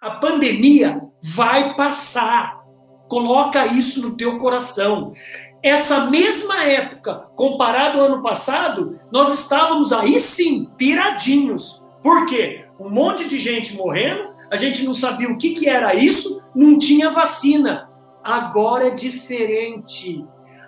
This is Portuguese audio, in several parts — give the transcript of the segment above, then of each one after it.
A pandemia vai passar. Coloca isso no teu coração. Essa mesma época, comparado ao ano passado, nós estávamos aí sim, piradinhos. Por quê? Um monte de gente morrendo, a gente não sabia o que, que era isso, não tinha vacina. Agora é diferente.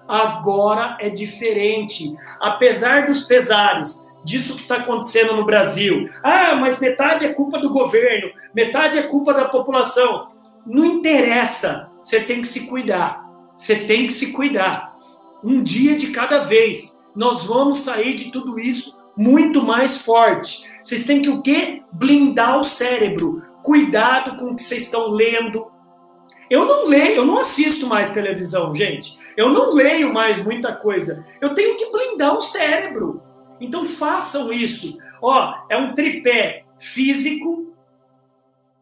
Agora é diferente. Apesar dos pesares, disso que está acontecendo no Brasil. Ah, mas metade é culpa do governo, metade é culpa da população. Não interessa. Você tem que se cuidar. Você tem que se cuidar. Um dia de cada vez. Nós vamos sair de tudo isso muito mais forte. Vocês têm que o quê? Blindar o cérebro. Cuidado com o que vocês estão lendo. Eu não leio, eu não assisto mais televisão, gente. Eu não leio mais muita coisa. Eu tenho que blindar o cérebro. Então façam isso. Ó, é um tripé físico,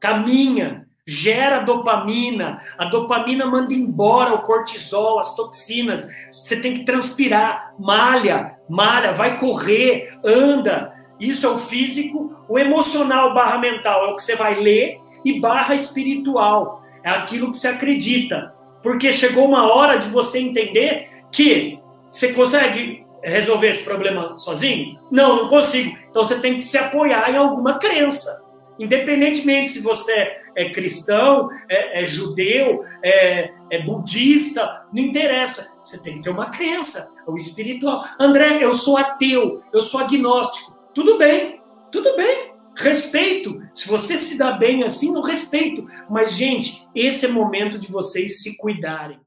caminha, gera dopamina, a dopamina manda embora o cortisol, as toxinas. Você tem que transpirar, malha, malha, vai correr, anda. Isso é o físico. O emocional barra mental é o que você vai ler e barra espiritual é aquilo que você acredita. Porque chegou uma hora de você entender que você consegue resolver esse problema sozinho? Não, não consigo. Então você tem que se apoiar em alguma crença. Independentemente se você é cristão, é, é judeu, é, é, budista, não interessa. Você tem que ter uma crença, o espiritual. André, eu sou ateu, eu sou agnóstico. Tudo bem, tudo bem. Respeito. Se você se dá bem assim, eu respeito. Mas, gente, esse é momento de vocês se cuidarem.